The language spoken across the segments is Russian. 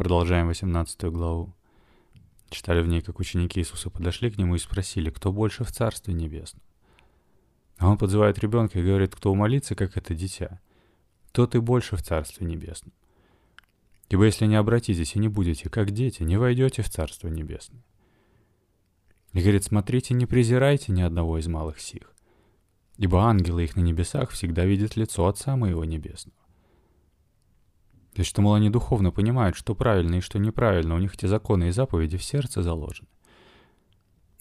Продолжаем 18 главу. Читали в ней, как ученики Иисуса подошли к нему и спросили, кто больше в Царстве Небесном. А он подзывает ребенка и говорит, кто умолится, как это дитя, тот и больше в Царстве Небесном. Ибо если не обратитесь и не будете, как дети, не войдете в Царство Небесное. И говорит, смотрите, не презирайте ни одного из малых сих, ибо ангелы их на небесах всегда видят лицо Отца Моего Небесного. То есть, мол, они духовно понимают, что правильно и что неправильно, у них эти законы и заповеди в сердце заложены.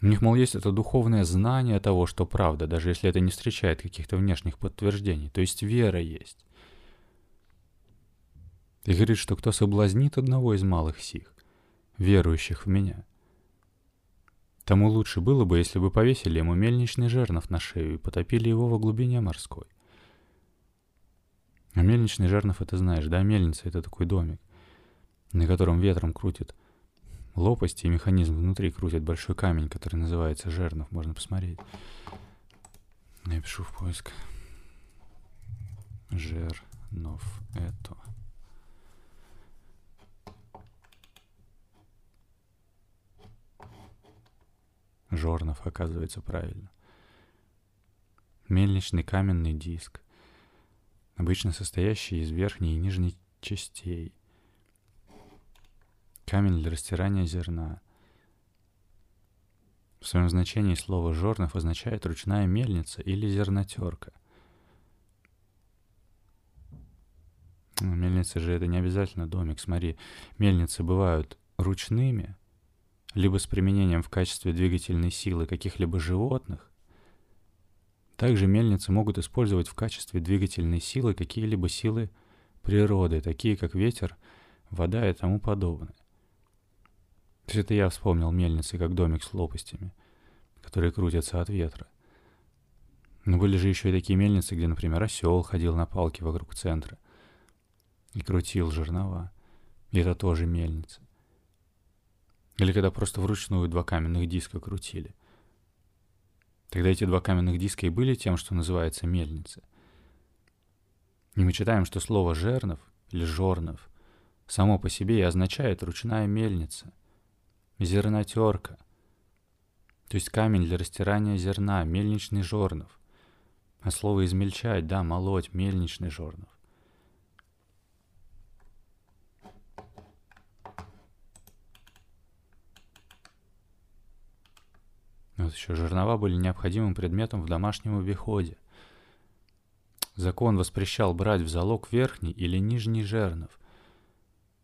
У них, мол, есть это духовное знание того, что правда, даже если это не встречает каких-то внешних подтверждений. То есть вера есть. И говорит, что кто соблазнит одного из малых сих, верующих в меня, тому лучше было бы, если бы повесили ему мельничный жернов на шею и потопили его во глубине морской. А мельничный жернов, это знаешь, да, мельница — это такой домик, на котором ветром крутит лопасти, и механизм внутри крутит большой камень, который называется жернов, можно посмотреть. Я пишу в поиск. Жернов это. Жорнов, оказывается, правильно. Мельничный каменный диск — обычно состоящий из верхней и нижней частей. Камень для растирания зерна. В своем значении слово «жорнов» означает «ручная мельница» или «зернотерка». Ну, мельница же это не обязательно домик. Смотри, мельницы бывают ручными, либо с применением в качестве двигательной силы каких-либо животных, также мельницы могут использовать в качестве двигательной силы какие-либо силы природы, такие как ветер, вода и тому подобное. То есть это я вспомнил мельницы как домик с лопастями, которые крутятся от ветра. Но были же еще и такие мельницы, где, например, осел ходил на палке вокруг центра и крутил жернова. И это тоже мельница. Или когда просто вручную два каменных диска крутили. Тогда эти два каменных диска и были тем, что называется мельница. И мы читаем, что слово «жернов» или «жорнов» само по себе и означает «ручная мельница», «зернотерка», то есть камень для растирания зерна, мельничный жорнов. А слово «измельчать», да, молоть, мельничный жорнов. Вот еще жернова были необходимым предметом в домашнем обиходе. Закон воспрещал брать в залог верхний или нижний жернов.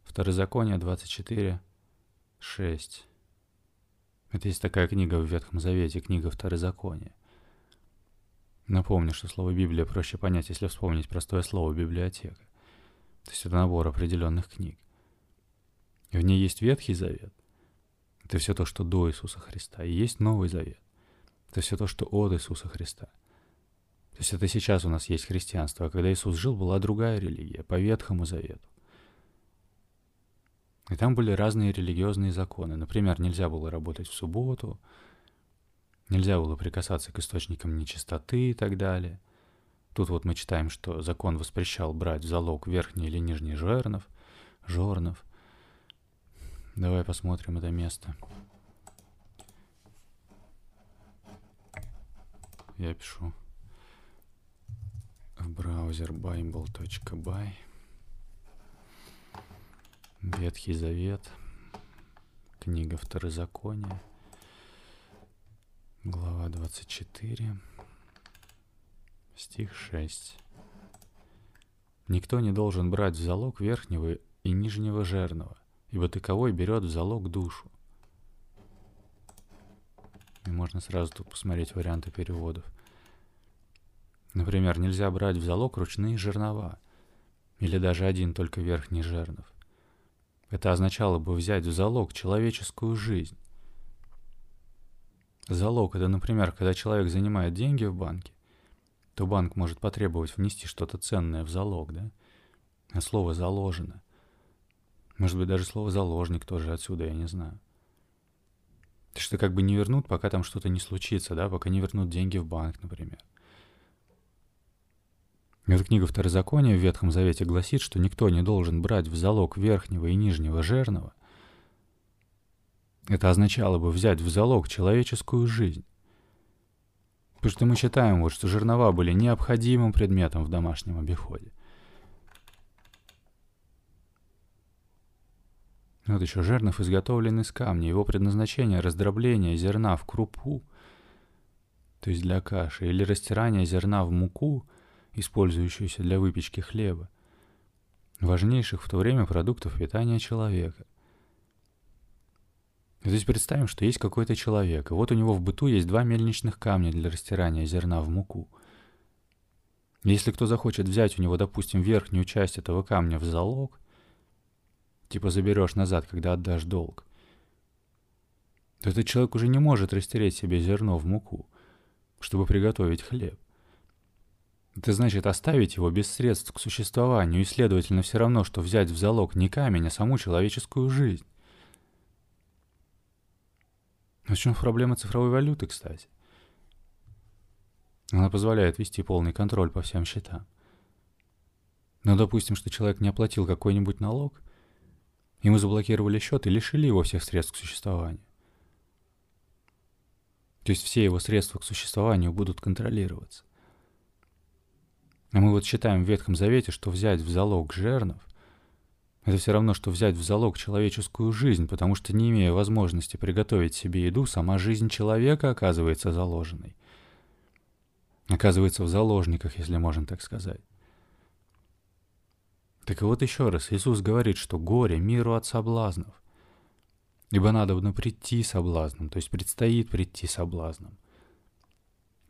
Второзаконие 24, 6. Это есть такая книга в Ветхом Завете, книга Второзакония. Напомню, что слово Библия проще понять, если вспомнить простое слово «библиотека». То есть это набор определенных книг. В ней есть Ветхий Завет, это все то, что до Иисуса Христа. И есть Новый Завет. Это все то, что от Иисуса Христа. То есть это сейчас у нас есть христианство, а когда Иисус жил, была другая религия, по Ветхому Завету. И там были разные религиозные законы. Например, нельзя было работать в субботу, нельзя было прикасаться к источникам нечистоты и так далее. Тут вот мы читаем, что закон воспрещал брать в залог верхний или нижний жернов, жорнов – Давай посмотрим это место. Я пишу в браузер bible.by Ветхий Завет, книга Второзакония, глава 24, стих 6. Никто не должен брать в залог верхнего и нижнего жерного, ибо таковой берет в залог душу. И можно сразу тут посмотреть варианты переводов. Например, нельзя брать в залог ручные жернова, или даже один только верхний жернов. Это означало бы взять в залог человеческую жизнь. Залог — это, например, когда человек занимает деньги в банке, то банк может потребовать внести что-то ценное в залог, да? А слово «заложено» Может быть, даже слово «заложник» тоже отсюда, я не знаю. То что как бы не вернут, пока там что-то не случится, да, пока не вернут деньги в банк, например. Эта книга Второзакония в Ветхом Завете гласит, что никто не должен брать в залог верхнего и нижнего жернова. Это означало бы взять в залог человеческую жизнь. Потому что мы считаем, вот, что жернова были необходимым предметом в домашнем обиходе. Вот еще жернов изготовлен из камня. Его предназначение – раздробление зерна в крупу, то есть для каши, или растирание зерна в муку, использующуюся для выпечки хлеба, важнейших в то время продуктов питания человека. То есть представим, что есть какой-то человек, и вот у него в быту есть два мельничных камня для растирания зерна в муку. Если кто захочет взять у него, допустим, верхнюю часть этого камня в залог, типа заберешь назад, когда отдашь долг, то этот человек уже не может растереть себе зерно в муку, чтобы приготовить хлеб. Это значит оставить его без средств к существованию, и, следовательно, все равно, что взять в залог не камень, а саму человеческую жизнь. В чем проблема цифровой валюты, кстати? Она позволяет вести полный контроль по всем счетам. Но допустим, что человек не оплатил какой-нибудь налог, ему заблокировали счет и лишили его всех средств к существованию. То есть все его средства к существованию будут контролироваться. А мы вот считаем в Ветхом Завете, что взять в залог жернов – это все равно, что взять в залог человеческую жизнь, потому что не имея возможности приготовить себе еду, сама жизнь человека оказывается заложенной. Оказывается в заложниках, если можно так сказать. Так и вот еще раз, Иисус говорит, что горе миру от соблазнов. Ибо надо прийти соблазном, то есть предстоит прийти соблазном.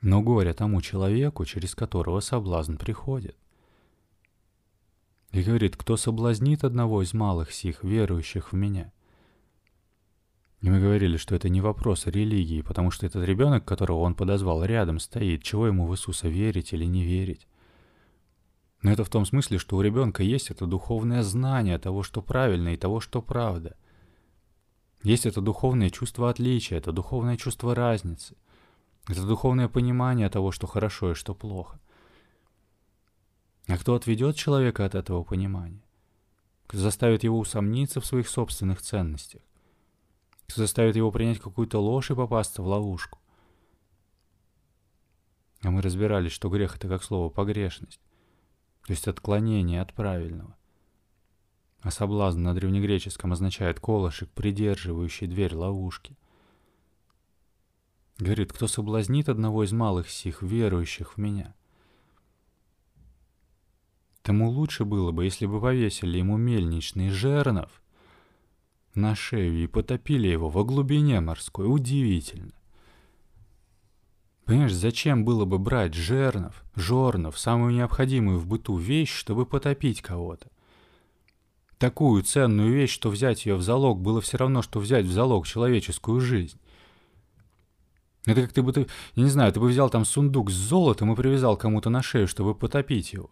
Но горе тому человеку, через которого соблазн приходит. И говорит, кто соблазнит одного из малых сих, верующих в меня. И мы говорили, что это не вопрос религии, потому что этот ребенок, которого он подозвал, рядом стоит, чего ему в Иисуса верить или не верить. Но это в том смысле, что у ребенка есть это духовное знание того, что правильно, и того, что правда. Есть это духовное чувство отличия, это духовное чувство разницы. Это духовное понимание того, что хорошо и что плохо. А кто отведет человека от этого понимания? Кто заставит его усомниться в своих собственных ценностях? Кто заставит его принять какую-то ложь и попасться в ловушку? А мы разбирались, что грех — это как слово «погрешность», то есть отклонение от правильного. А соблазн на древнегреческом означает колышек, придерживающий дверь ловушки. Говорит, кто соблазнит одного из малых сих, верующих в меня. Тому лучше было бы, если бы повесили ему мельничный жернов на шею и потопили его во глубине морской. Удивительно. Понимаешь, зачем было бы брать жернов, жорнов, самую необходимую в быту вещь, чтобы потопить кого-то? Такую ценную вещь, что взять ее в залог, было все равно, что взять в залог человеческую жизнь. Это как ты бы, ты, я не знаю, ты бы взял там сундук с золотом и привязал кому-то на шею, чтобы потопить его.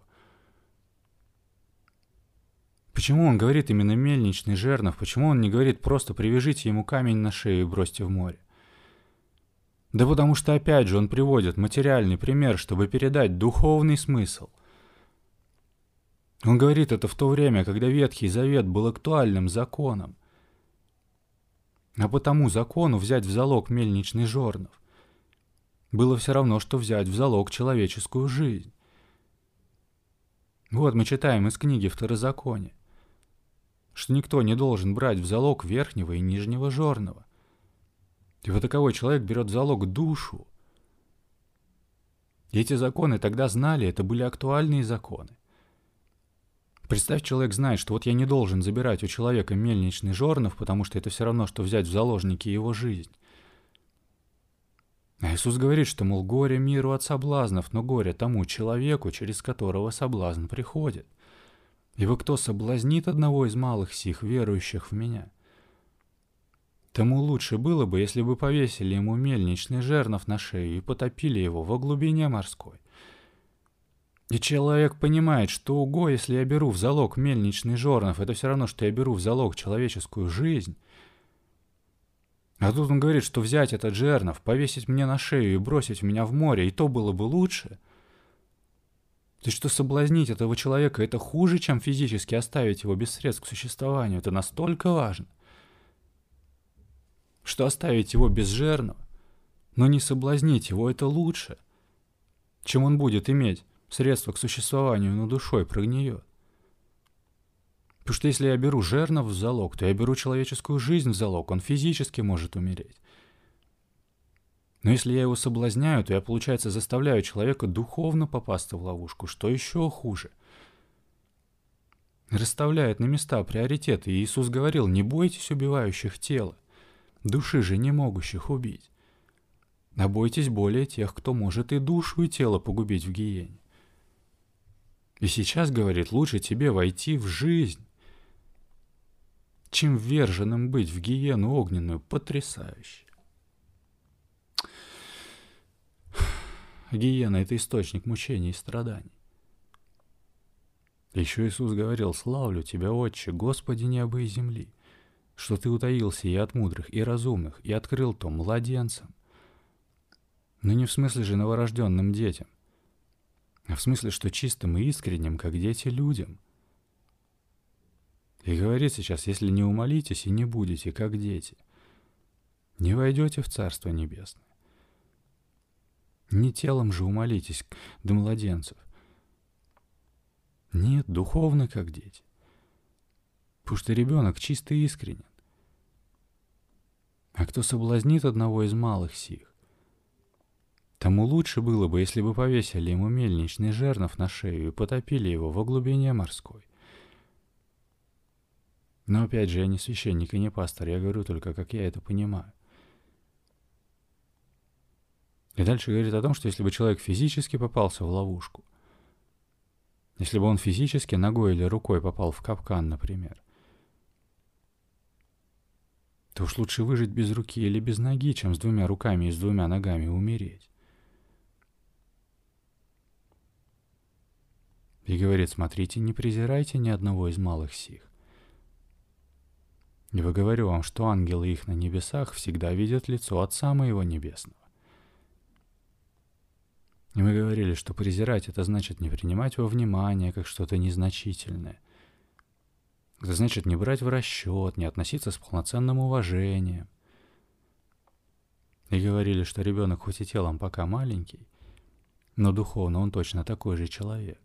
Почему он говорит именно мельничный жернов? Почему он не говорит просто привяжите ему камень на шею и бросьте в море? Да потому что, опять же, он приводит материальный пример, чтобы передать духовный смысл. Он говорит это в то время, когда Ветхий Завет был актуальным законом. А потому закону взять в залог мельничный жернов было все равно, что взять в залог человеческую жизнь. Вот мы читаем из книги Второзакония, что никто не должен брать в залог верхнего и нижнего жорного. Вот таковой человек берет в залог душу. И эти законы тогда знали, это были актуальные законы. Представь, человек знает, что вот я не должен забирать у человека мельничный жорнов, потому что это все равно, что взять в заложники его жизнь. А Иисус говорит, что, мол, горе миру от соблазнов, но горе тому человеку, через которого соблазн приходит. Ибо кто соблазнит одного из малых сих, верующих в меня? Тому лучше было бы, если бы повесили ему мельничный жернов на шею и потопили его во глубине морской. И человек понимает, что уго, если я беру в залог мельничный жернов, это все равно, что я беру в залог человеческую жизнь — а тут он говорит, что взять этот жернов, повесить мне на шею и бросить меня в море, и то было бы лучше. То есть, что соблазнить этого человека, это хуже, чем физически оставить его без средств к существованию. Это настолько важно, что оставить его без жертвы, но не соблазнить его, это лучше, чем он будет иметь средства к существованию, но душой прогниет. Потому что если я беру жернов в залог, то я беру человеческую жизнь в залог, он физически может умереть. Но если я его соблазняю, то я, получается, заставляю человека духовно попасться в ловушку, что еще хуже. Расставляет на места приоритеты, и Иисус говорил, не бойтесь убивающих тела, души же не могущих убить. А бойтесь более тех, кто может и душу, и тело погубить в гиене. И сейчас, говорит, лучше тебе войти в жизнь, чем вверженным быть в гиену огненную. Потрясающе. Гиена — это источник мучений и страданий. Еще Иисус говорил, «Славлю Тебя, Отче, Господи неба и земли, что Ты утаился и от мудрых, и разумных, и открыл то младенцам». Но не в смысле же новорожденным детям, а в смысле, что чистым и искренним, как дети людям. И говорит сейчас, если не умолитесь и не будете, как дети, не войдете в Царство Небесное. Не телом же умолитесь до младенцев. Нет, духовно, как дети. Потому что ребенок чисто искренен. А кто соблазнит одного из малых сих, тому лучше было бы, если бы повесили ему мельничный жернов на шею и потопили его во глубине морской. Но опять же, я не священник и не пастор, я говорю только, как я это понимаю. И дальше говорит о том, что если бы человек физически попался в ловушку, если бы он физически ногой или рукой попал в капкан, например, то уж лучше выжить без руки или без ноги, чем с двумя руками и с двумя ногами умереть. И говорит, смотрите, не презирайте ни одного из малых сих. Ибо говорю вам, что ангелы их на небесах всегда видят лицо Отца Моего Небесного. И мы говорили, что презирать это значит не принимать во внимание как что-то незначительное. Это значит не брать в расчет, не относиться с полноценным уважением. И говорили, что ребенок хоть и телом пока маленький, но духовно он точно такой же человек.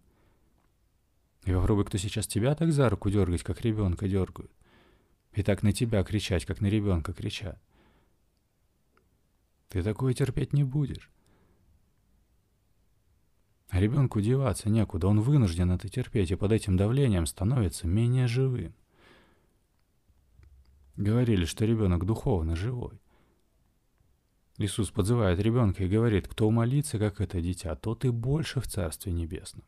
И попробуй, кто сейчас тебя так за руку дергать, как ребенка дергают. И так на тебя кричать, как на ребенка кричат. Ты такое терпеть не будешь. Ребенку деваться некуда, он вынужден это терпеть, и под этим давлением становится менее живым. Говорили, что ребенок духовно живой. Иисус подзывает ребенка и говорит, кто умолится, как это дитя, тот и больше в Царстве Небесном.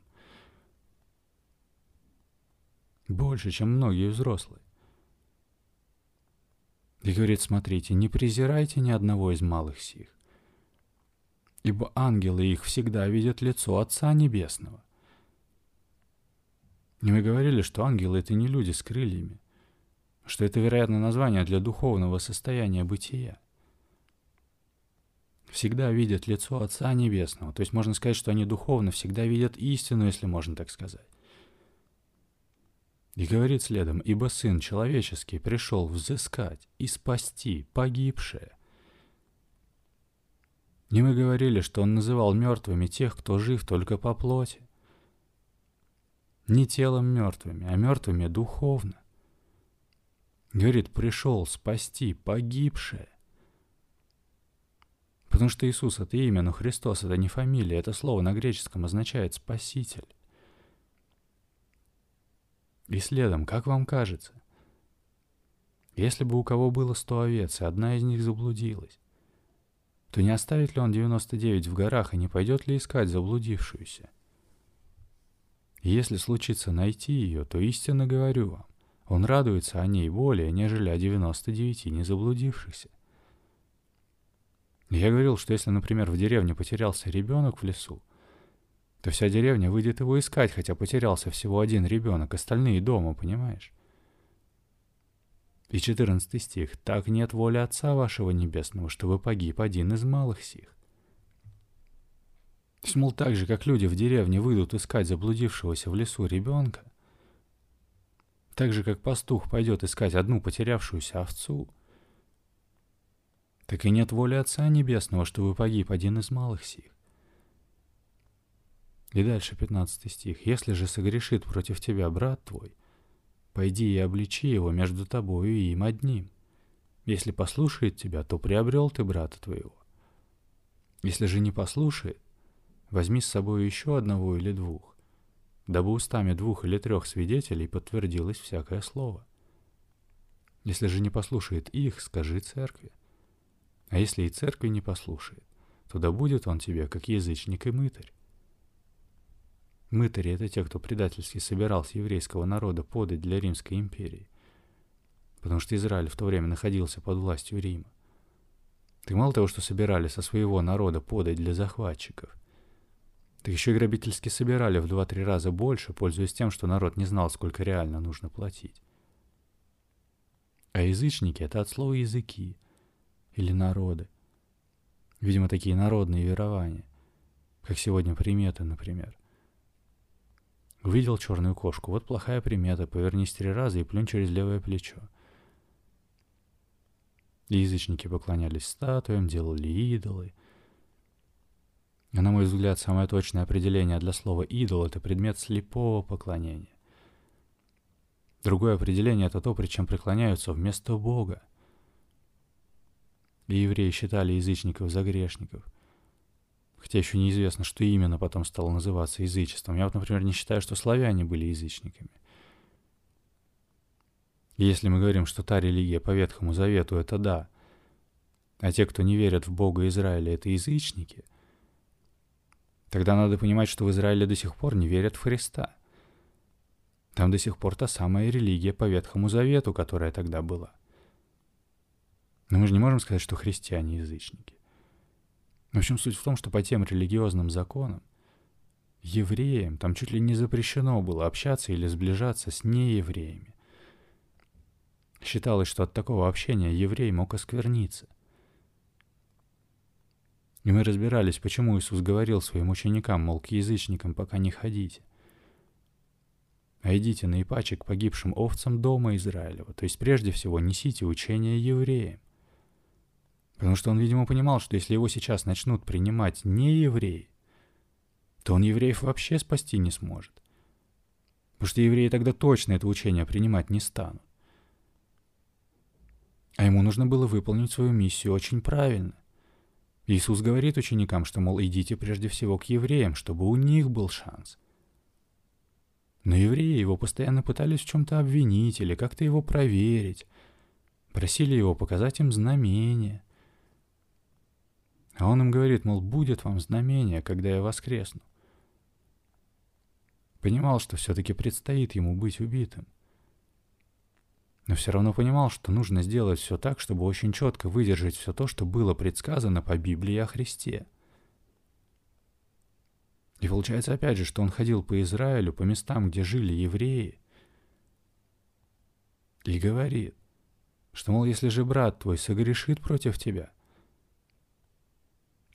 Больше, чем многие взрослые. И говорит, смотрите, не презирайте ни одного из малых сих ибо ангелы их всегда видят лицо Отца Небесного. И мы говорили, что ангелы — это не люди с крыльями, что это, вероятно, название для духовного состояния бытия. Всегда видят лицо Отца Небесного. То есть можно сказать, что они духовно всегда видят истину, если можно так сказать. И говорит следом, «Ибо Сын Человеческий пришел взыскать и спасти погибшее». Не мы говорили, что он называл мертвыми тех, кто жив только по плоти. Не телом мертвыми, а мертвыми духовно. Говорит, пришел спасти погибшее. Потому что Иисус — это имя, но Христос — это не фамилия. Это слово на греческом означает «спаситель». И следом, как вам кажется, если бы у кого было сто овец, и одна из них заблудилась, то не оставит ли он 99 в горах и не пойдет ли искать заблудившуюся? если случится найти ее, то истинно говорю вам, он радуется о ней более, нежели о 99 не заблудившихся. Я говорил, что если, например, в деревне потерялся ребенок в лесу, то вся деревня выйдет его искать, хотя потерялся всего один ребенок, остальные дома, понимаешь? И 14 стих. «Так нет воли Отца вашего Небесного, чтобы погиб один из малых сих». То есть, мол, так же, как люди в деревне выйдут искать заблудившегося в лесу ребенка, так же, как пастух пойдет искать одну потерявшуюся овцу, так и нет воли Отца Небесного, чтобы погиб один из малых сих. И дальше 15 стих. «Если же согрешит против тебя брат твой, пойди и обличи его между тобою и им одним. Если послушает тебя, то приобрел ты брата твоего. Если же не послушает, возьми с собой еще одного или двух, дабы устами двух или трех свидетелей подтвердилось всякое слово. Если же не послушает их, скажи церкви. А если и церкви не послушает, то да будет он тебе, как язычник и мытарь. Мытари — это те, кто предательски собирал с еврейского народа подать для Римской империи. Потому что Израиль в то время находился под властью Рима. Ты мало того, что собирали со своего народа подать для захватчиков, так еще и грабительски собирали в два-три раза больше, пользуясь тем, что народ не знал, сколько реально нужно платить. А язычники — это от слова «языки» или «народы». Видимо, такие народные верования, как сегодня приметы, например. Увидел черную кошку. Вот плохая примета. Повернись три раза и плюнь через левое плечо. язычники поклонялись статуям, делали идолы. А на мой взгляд, самое точное определение для слова «идол» — это предмет слепого поклонения. Другое определение — это то, при чем преклоняются вместо Бога. И евреи считали язычников за грешников — Хотя еще неизвестно, что именно потом стало называться язычеством. Я вот, например, не считаю, что славяне были язычниками. И если мы говорим, что та религия по Ветхому Завету — это да, а те, кто не верят в Бога Израиля, — это язычники, тогда надо понимать, что в Израиле до сих пор не верят в Христа. Там до сих пор та самая религия по Ветхому Завету, которая тогда была. Но мы же не можем сказать, что христиане язычники. В общем, суть в том, что по тем религиозным законам евреям там чуть ли не запрещено было общаться или сближаться с неевреями. Считалось, что от такого общения еврей мог оскверниться. И мы разбирались, почему Иисус говорил своим ученикам, мол, к язычникам пока не ходите. А идите на ипаче к погибшим овцам дома Израилева, то есть прежде всего несите учение евреям. Потому что он, видимо, понимал, что если его сейчас начнут принимать не евреи, то он евреев вообще спасти не сможет. Потому что евреи тогда точно это учение принимать не станут. А ему нужно было выполнить свою миссию очень правильно. Иисус говорит ученикам, что, мол, идите прежде всего к евреям, чтобы у них был шанс. Но евреи его постоянно пытались в чем-то обвинить или как-то его проверить. Просили его показать им знамения. А он им говорит, мол, будет вам знамение, когда я воскресну. Понимал, что все-таки предстоит ему быть убитым. Но все равно понимал, что нужно сделать все так, чтобы очень четко выдержать все то, что было предсказано по Библии о Христе. И получается опять же, что он ходил по Израилю, по местам, где жили евреи, и говорит, что, мол, если же брат твой согрешит против тебя –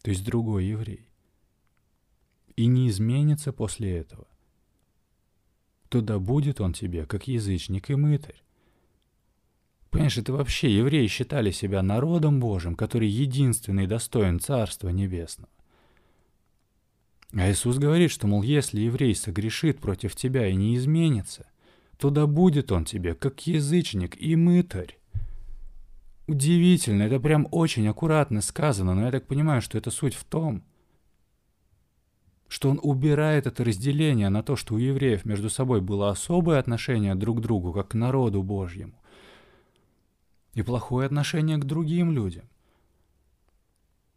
то есть другой еврей, и не изменится после этого, то да будет он тебе, как язычник и мытарь. Понимаешь, это вообще евреи считали себя народом Божьим, который единственный достоин Царства Небесного. А Иисус говорит, что, мол, если еврей согрешит против тебя и не изменится, то да будет он тебе, как язычник и мытарь. Удивительно, это прям очень аккуратно сказано, но я так понимаю, что это суть в том, что он убирает это разделение на то, что у евреев между собой было особое отношение друг к другу, как к народу Божьему, и плохое отношение к другим людям.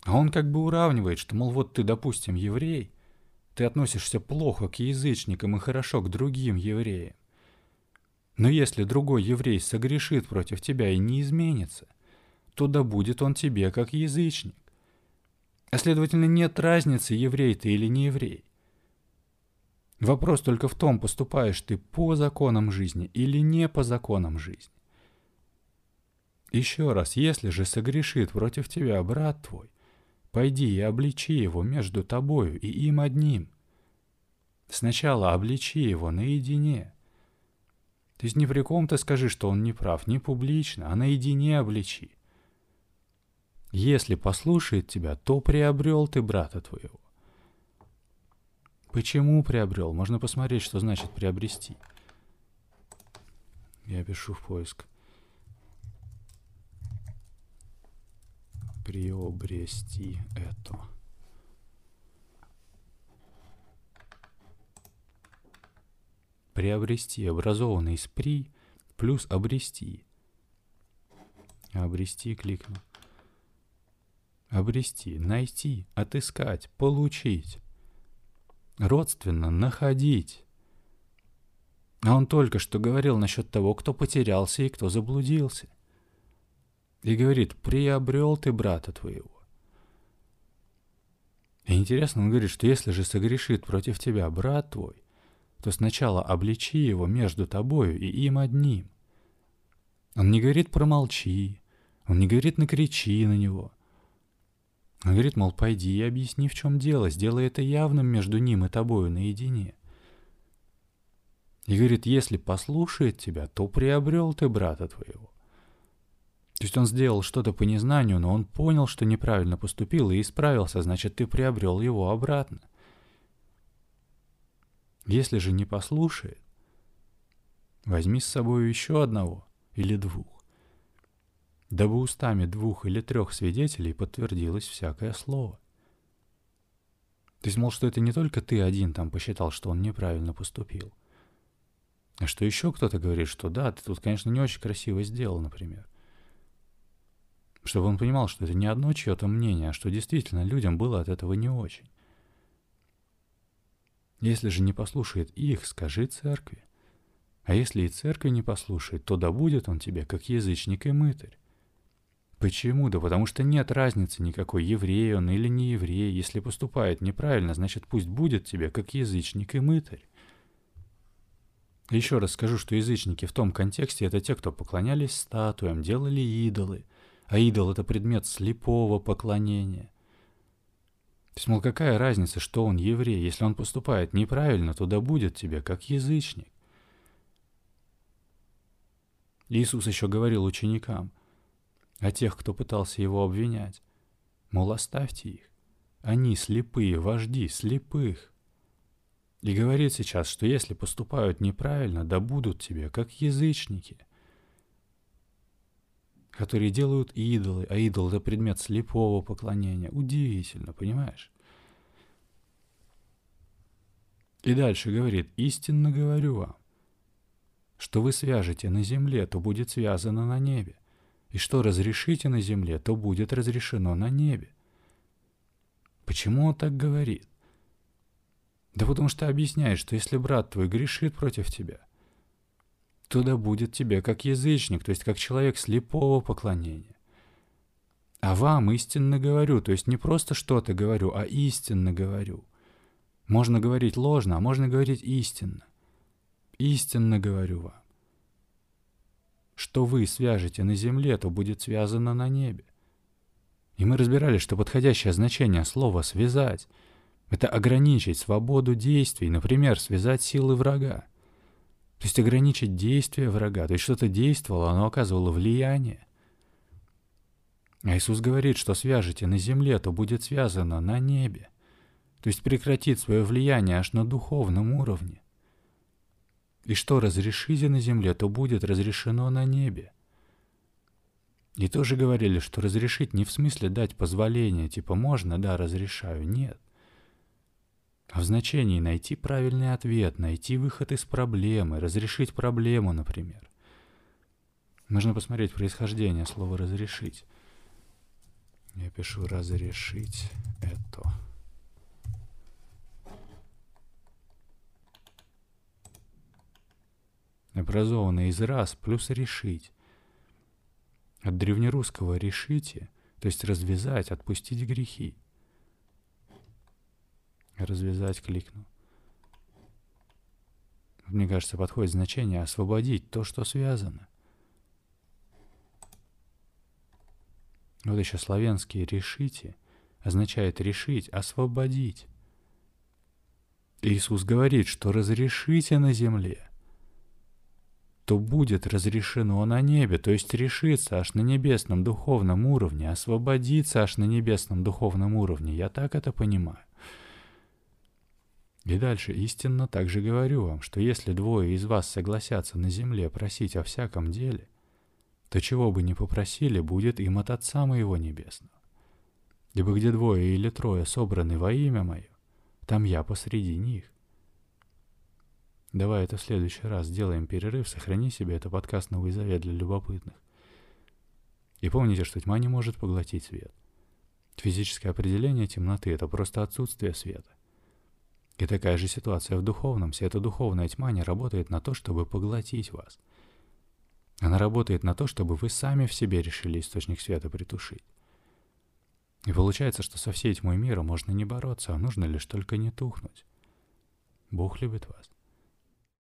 А он как бы уравнивает, что, мол, вот ты, допустим, еврей, ты относишься плохо к язычникам и хорошо к другим евреям. Но если другой еврей согрешит против тебя и не изменится, то да будет он тебе как язычник. А следовательно, нет разницы, еврей ты или не еврей. Вопрос только в том, поступаешь ты по законам жизни или не по законам жизни. Еще раз, если же согрешит против тебя брат твой, Пойди и обличи его между тобою и им одним. Сначала обличи его наедине. То есть не при ком-то скажи, что он не прав, не публично, а наедине обличи. Если послушает тебя, то приобрел ты брата твоего. Почему приобрел? Можно посмотреть, что значит приобрести. Я пишу в поиск. Приобрести это. Приобрести, образованный из при, плюс обрести. Обрести кликну. Обрести, найти, отыскать, получить. Родственно находить. А он только что говорил насчет того, кто потерялся и кто заблудился. И говорит, приобрел ты брата твоего. И интересно, он говорит, что если же согрешит против тебя брат твой, то сначала обличи его между тобою и им одним. Он не говорит промолчи, он не говорит накричи на него. Говорит, мол, пойди и объясни, в чем дело, сделай это явным между ним и тобою наедине. И говорит, если послушает тебя, то приобрел ты брата твоего. То есть он сделал что-то по незнанию, но он понял, что неправильно поступил и исправился, значит, ты приобрел его обратно. Если же не послушает, возьми с собой еще одного или двух, дабы устами двух или трех свидетелей подтвердилось всякое слово. То есть, мол, что это не только ты один там посчитал, что он неправильно поступил – а что еще кто-то говорит, что да, ты тут, конечно, не очень красиво сделал, например. Чтобы он понимал, что это не одно чье-то мнение, а что действительно людям было от этого не очень. Если же не послушает их, скажи церкви. А если и церкви не послушает, то да будет он тебе, как язычник и мытарь. Почему? Да потому что нет разницы никакой, еврей он или не еврей. Если поступает неправильно, значит пусть будет тебе, как язычник и мытарь. Еще раз скажу, что язычники в том контексте это те, кто поклонялись статуям, делали идолы. А идол — это предмет слепого поклонения. То есть, мол, какая разница, что он еврей? Если он поступает неправильно, то да будет тебе, как язычник. Иисус еще говорил ученикам о тех, кто пытался его обвинять. Мол, оставьте их. Они слепые вожди слепых. И говорит сейчас, что если поступают неправильно, да будут тебе, как язычники, которые делают идолы, а идол — это предмет слепого поклонения. Удивительно, понимаешь? И дальше говорит, истинно говорю вам, что вы свяжете на земле, то будет связано на небе, и что разрешите на земле, то будет разрешено на небе. Почему он так говорит? Да потому что объясняет, что если брат твой грешит против тебя, то да будет тебе как язычник, то есть как человек слепого поклонения. А вам истинно говорю, то есть не просто что-то говорю, а истинно говорю. Можно говорить ложно, а можно говорить истинно. Истинно говорю вам. Что вы свяжете на земле, то будет связано на небе. И мы разбирали, что подходящее значение слова «связать» Это ограничить свободу действий, например, связать силы врага. То есть ограничить действия врага. То есть что-то действовало, оно оказывало влияние. А Иисус говорит, что свяжете на земле, то будет связано на небе. То есть прекратит свое влияние аж на духовном уровне. И что разрешите на земле, то будет разрешено на небе. И тоже говорили, что разрешить не в смысле дать позволение, типа можно, да, разрешаю, нет а в значении найти правильный ответ, найти выход из проблемы, разрешить проблему, например. Нужно посмотреть происхождение слова «разрешить». Я пишу «разрешить это». Образованное из «раз» плюс «решить». От древнерусского «решите», то есть развязать, отпустить грехи. Развязать кликну. Мне кажется, подходит значение освободить то, что связано. Вот еще славянские «решите», означает решить, освободить. Иисус говорит, что разрешите на земле, то будет разрешено на небе, то есть решиться аж на небесном духовном уровне, освободиться аж на небесном духовном уровне. Я так это понимаю. И дальше истинно также говорю вам, что если двое из вас согласятся на земле просить о всяком деле, то чего бы ни попросили, будет им от Отца Моего Небесного. Ибо где двое или трое собраны во имя Мое, там я посреди них. Давай это в следующий раз сделаем перерыв, сохрани себе это подкаст «Новый завет» для любопытных. И помните, что тьма не может поглотить свет. Физическое определение темноты — это просто отсутствие света. И такая же ситуация в духовном. Вся эта духовная тьма не работает на то, чтобы поглотить вас. Она работает на то, чтобы вы сами в себе решили источник света притушить. И получается, что со всей тьмой мира можно не бороться, а нужно лишь только не тухнуть. Бог любит вас.